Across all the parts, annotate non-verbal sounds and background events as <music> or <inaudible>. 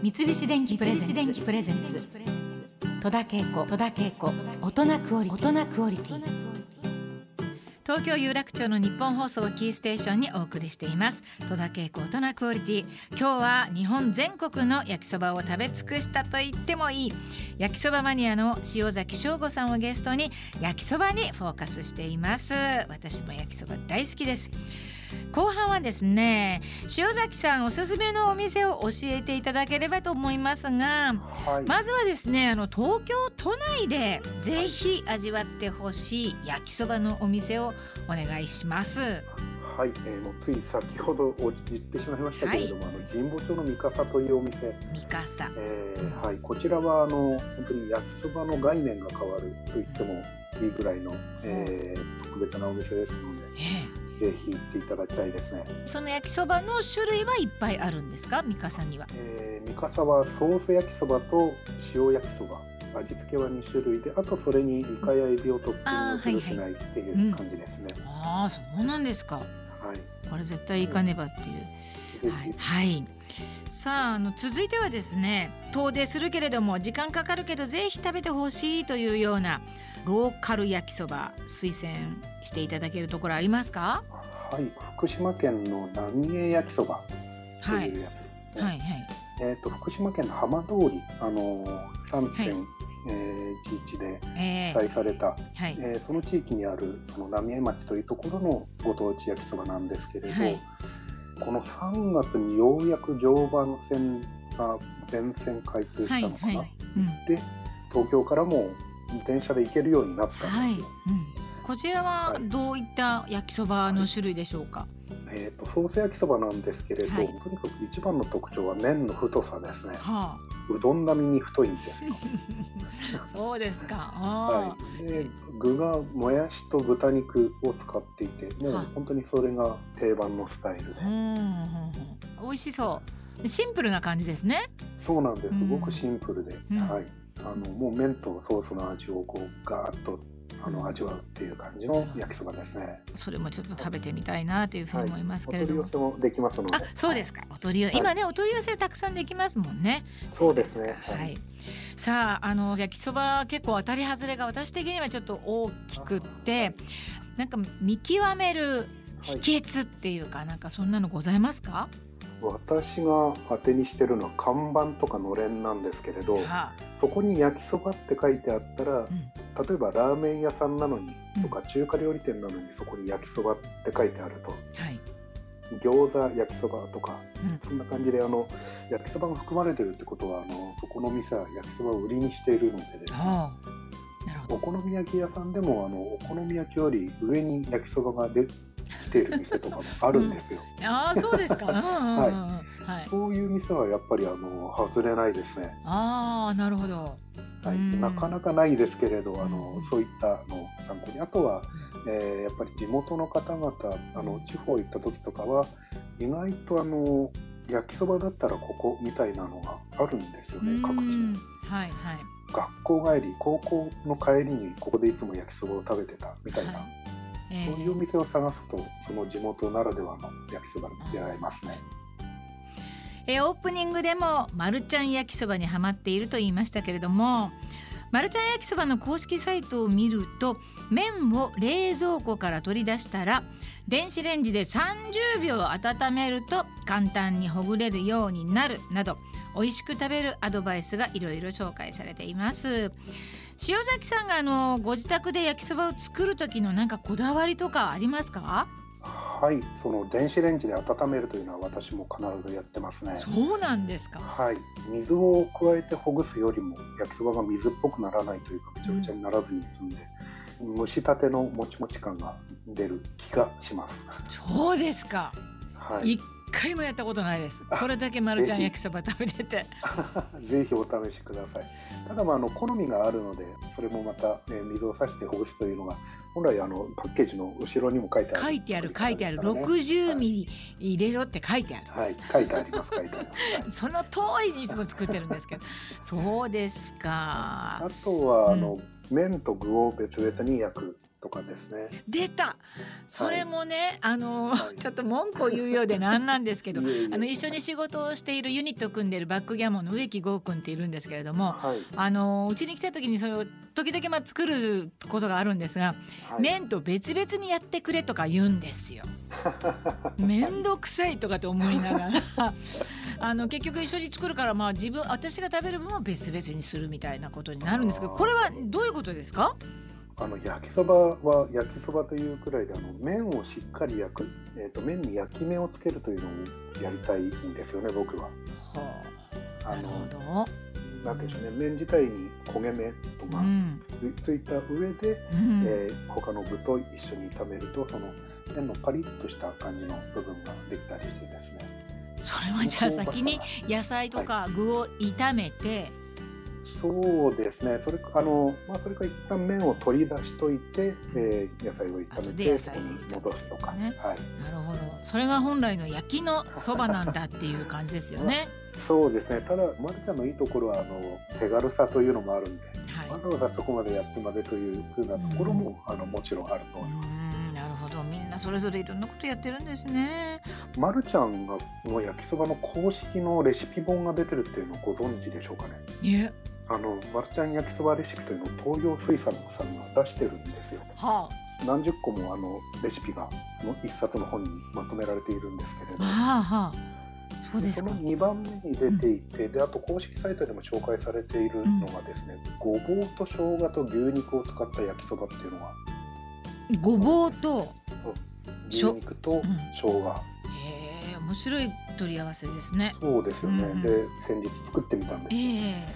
三菱電機プレゼンツ。戸田恵子。戸田恵子。大人クオリティ。東京有楽町の日本放送キーステーションにお送りしています。戸田恵子大人クオリティ。今日は日本全国の焼きそばを食べ尽くしたと言ってもいい。焼きそばマニアの塩崎翔吾さんをゲストに焼きそばにフォーカスしています。私も焼きそば大好きです後半はですね塩崎さんおすすめのお店を教えていただければと思いますが、はい、まずはですねあの東京都内でぜひ味わってほしい焼きそばのお店をお願いします。はい、えー、もうつい先ほど言ってしまいましたけれども、はい、あの神保町の三笠というお店。三笠、えー、はい、こちらはあの本当に焼きそばの概念が変わると言ってもいいぐらいの、えー、特別なお店ですので、えーぜひ行っていただきたいですね。その焼きそばの種類はいっぱいあるんですか？三笠には、えー、三笠はソース焼きそばと塩焼きそば味付けは2種類であとそれにイカやエビをトッピングするしないっていう感じですね、あ、あそうなんですか。はいこれ絶対いかねばっていう、はい、はい、さああの続いてはですね遠出するけれども時間かかるけどぜひ食べてほしいというようなローカル焼きそば推薦していただけるところありますか？はい。福島県の浪江焼きそば。というやつですね、はい、はい。はいえーと、福島県の浜通りあの3.11、はいえー、で被災された、えー、はい。えー、その地域にあるその浪江町というところのご当地焼きそばなんですけれど、はい、この3月にようやく常磐線が全線開通したのかな、はいはい。うん、で東京からも電車で行けるようになったんですよ。はい。うん、こちらはどういった焼きそばの種類でしょうか、えーと、ソース焼きそばなんですけれど、はい、とにかく一番の特徴は麺の太さですね、はあ、うどん並みに太いんですよ。<laughs> そうですか、はい、で具がもやしと豚肉を使っていてもう本当にそれが定番のスタイルで、はあ、美味しそう。シンプルな感じですね。そうなんです。すごくシンプルで、うん、はい。あのもう麺とソースの味をこうガーッとあの味わうっていう感じの焼きそばですね。それもちょっと食べてみたいなというふうに思いますけれども。はい、お取り寄せもできますので。あ、そうですか。お取り寄せ、今ねお取り寄せたくさんできますもんね。そうですね。はい。さああの焼きそば結構当たり外れが私的にはちょっと大きくって、なんか見極める秘訣っていうか、なんかそんなのございますか？私が当てにしてるのは看板とかのれんなんですけれど、はあ、そこに焼きそばって書いてあったら、うん、例えばラーメン屋さんなのに、うん、とか中華料理店なのにそこに焼きそばって書いてあると、はい、餃子焼きそばとか、うん、そんな感じであの焼きそばが含まれてるってことはあのそこの店は焼きそばを売りにしているのでですね、はあ。お好み焼き屋さんでもあのお好み焼きより上に焼きそばが出来ている店とかもあるんですよ。うん、ああそうですか。<laughs> はい、はい、そういう店はやっぱりあの外れないですね。ああなるほど。はい、なかなかないですけれど、あのそういったの参考に、あとは、えー、やっぱり地元の方々、あの地方行った時とかは意外とあの焼きそばだったらここみたいなのがあるんですよね、各地に。はいはい。学校帰り、高校の帰りにここでいつも焼きそばを食べてたみたいな。はいそういうお店を探すとその地元ならではの焼きそばに出会えますね。えオープニングでもマルちゃん焼きそばにはまっていると言いましたけれどもマルちゃん焼きそばの公式サイトを見ると麺を冷蔵庫から取り出したら電子レンジで30秒温めると簡単にほぐれるようになるなど美味しく食べるアドバイスがいろいろ紹介されています。塩崎さんがあのご自宅で焼きそばを作る時のなんかこだわりとかありますか？はいその電子レンジで温めるというのは私も必ずやってますね。そうなんですか。はい。水を加えてほぐすよりも焼きそばが水っぽくならないというかぐちゃぐちゃにならずに済んで、うん、蒸したてのもちもち感が出る気がします。そうですか。はい回もやったことないです。これだけマルちゃん焼きそば食べてて。<laughs> ぜひお試しください。ただまああの好みがあるのでそれもまた、ね、水をさしてほぐすというのが本来あのパッケージの後ろにも書いてある、書いてある書いてある。60ミリ入れろって書いてある。はい。書いてあります書いてあります、はい、<laughs> その通りにいつも作ってるんですけど。そうですか。あとはあの、うん、麺と具を別々に焼くとかですね。出た。それもね、はい、あの、はい、ちょっと文句を言うようでなんなんですけど <laughs> あの一緒に仕事をしているユニットを組んでいるバックギャモンの植木剛君っているんですけれども、はい、あのうちに来た時にそれを時々まあ作ることがあるんですが、麺と別々にやってくれとか言うんですよ。<laughs> 面倒くさいとかって思いながら。あの結局一緒に作るからまあ自分私が食べる分は別々にするみたいなことになるんですけどこれはどういうことですか？あの焼きそばは焼きそばというくらいであの麺をしっかり焼く、えーと、麺に焼き目をつけるというのをやりたいんですよね僕は。はあ、なるほど。なんでしょうね麺自体に焦げ目とかついた上で、うん、えー、他の具と一緒に炒めるとその麺のパリッとした感じの部分ができたりしてですね。それはじゃあ先に野菜とか具を炒めて、はいそうですね。それあのまあそれから一旦麺を取り出しといて、えー、野菜を炒めて野菜戻すとかね。はい。なるほど。それが本来の焼きのそばなんだっていう感じですよね。そうですね。ただまるちゃんのいいところはあの手軽さというのもあるんで、はい、わざわざそこまでやってまでというふうなところも、うん、あのもちろんあると思います。なるほど。みんなそれぞれいろんなことやってるんですね。まるちゃんがもう焼きそばの公式のレシピ本が出てるっていうのをご存知でしょうかね。いえ。あのマルちゃん焼きそばレシピというのを東洋水産さんが出してるんですよ。はあ、何十個もあのレシピがその一冊の本にまとめられているんですけれど、はあはあ、そうですその2番目に出ていて、うん、であと公式サイトでも紹介されているのがですね、うん、ごぼうと生姜と牛肉を使った焼きそばっていうのが。ごぼうと牛肉と生姜、うん、へえ面白い取り合わせですね。そうですよね、うん、で先日作ってみたんです、え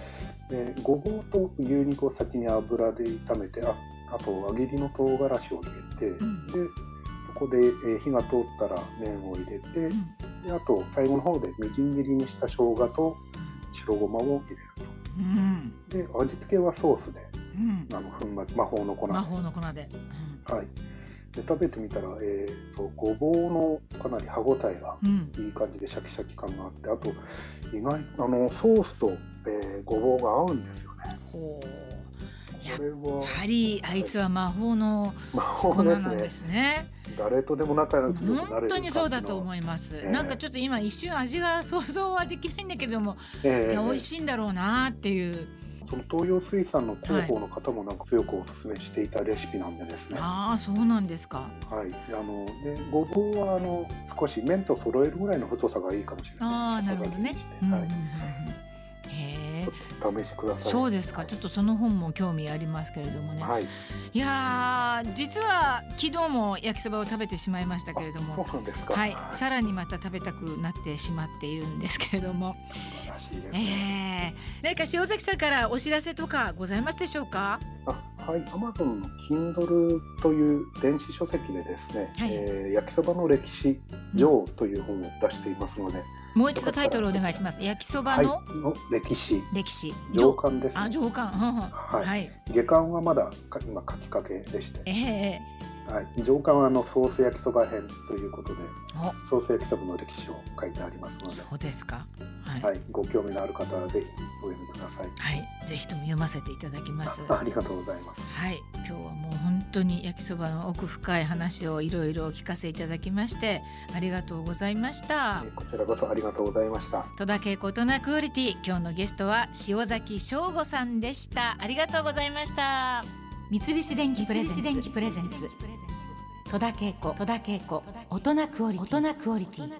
ーでごぼうと牛肉を先に油で炒めてああと輪切りの唐辛子を入れて、うん、でそこで、え火が通ったら麺を入れて、うん、であと最後の方でみじん切りにした生姜と白ごまを入れると、うん、で味付けはソースで、あの粉末魔法の粉で。魔法の粉で、はい。で食べてみたら、えーと、ごぼうのかなり歯ごたえがいい感じでシャキシャキ感があって、あと意外あのソースとえー、ごぼうが合うんですよね。やっぱりあいつは魔法の粉なんですね。誰とでも仲良くなれる本当にそうだと思います、えー、なんかちょっと今一瞬味が想像はできないんだけれども、えー、いや美味しいんだろうなっていう。その東洋水産の広報の方もなんか強くお勧めしていたレシピなんでですね、はい、ああそうなんですか。はい。あのでごぼうはあの少し麺と揃えるぐらいの太さがいいかもしれない。ああなるほどね、はい、試しください。そうですか。ちょっとその本も興味ありますけれどもね、はい、いや実は昨日も焼きそばを食べてしまいましたけれども。そうなんですか、はい、さらにまた食べたくなってしまっているんですけれども。えー、何か塩崎さんからお知らせとかございますでしょうか？あはい、アマゾンの Kindle という電子書籍でですね、はい、えー、焼きそばの歴史上という本を出していますので、もう一度タイトルお願いします。焼きそばの、歴史。歴史。上巻です、ね、あ、上巻。はい。はい、下巻はまだ今書きかけでして。ええーはい、上巻はあのソース焼きそば編ということでソース焼きそばの歴史を書いてありますので。そうですか、はい、はい、ご興味のある方はぜひお読みください。はい。ぜひとも読ませていただきます。ありがとうございます。はい。今日はもう本当に焼きそばの奥深い話をいろいろお聞かせいただきましてありがとうございました。こちらこそありがとうございました。戸田恵子大人クオリティ。今日のゲストは塩崎翔吾さんでした。ありがとうございました。三菱電機プレゼンツ。戸田恵子。戸田恵子。大人クオリティ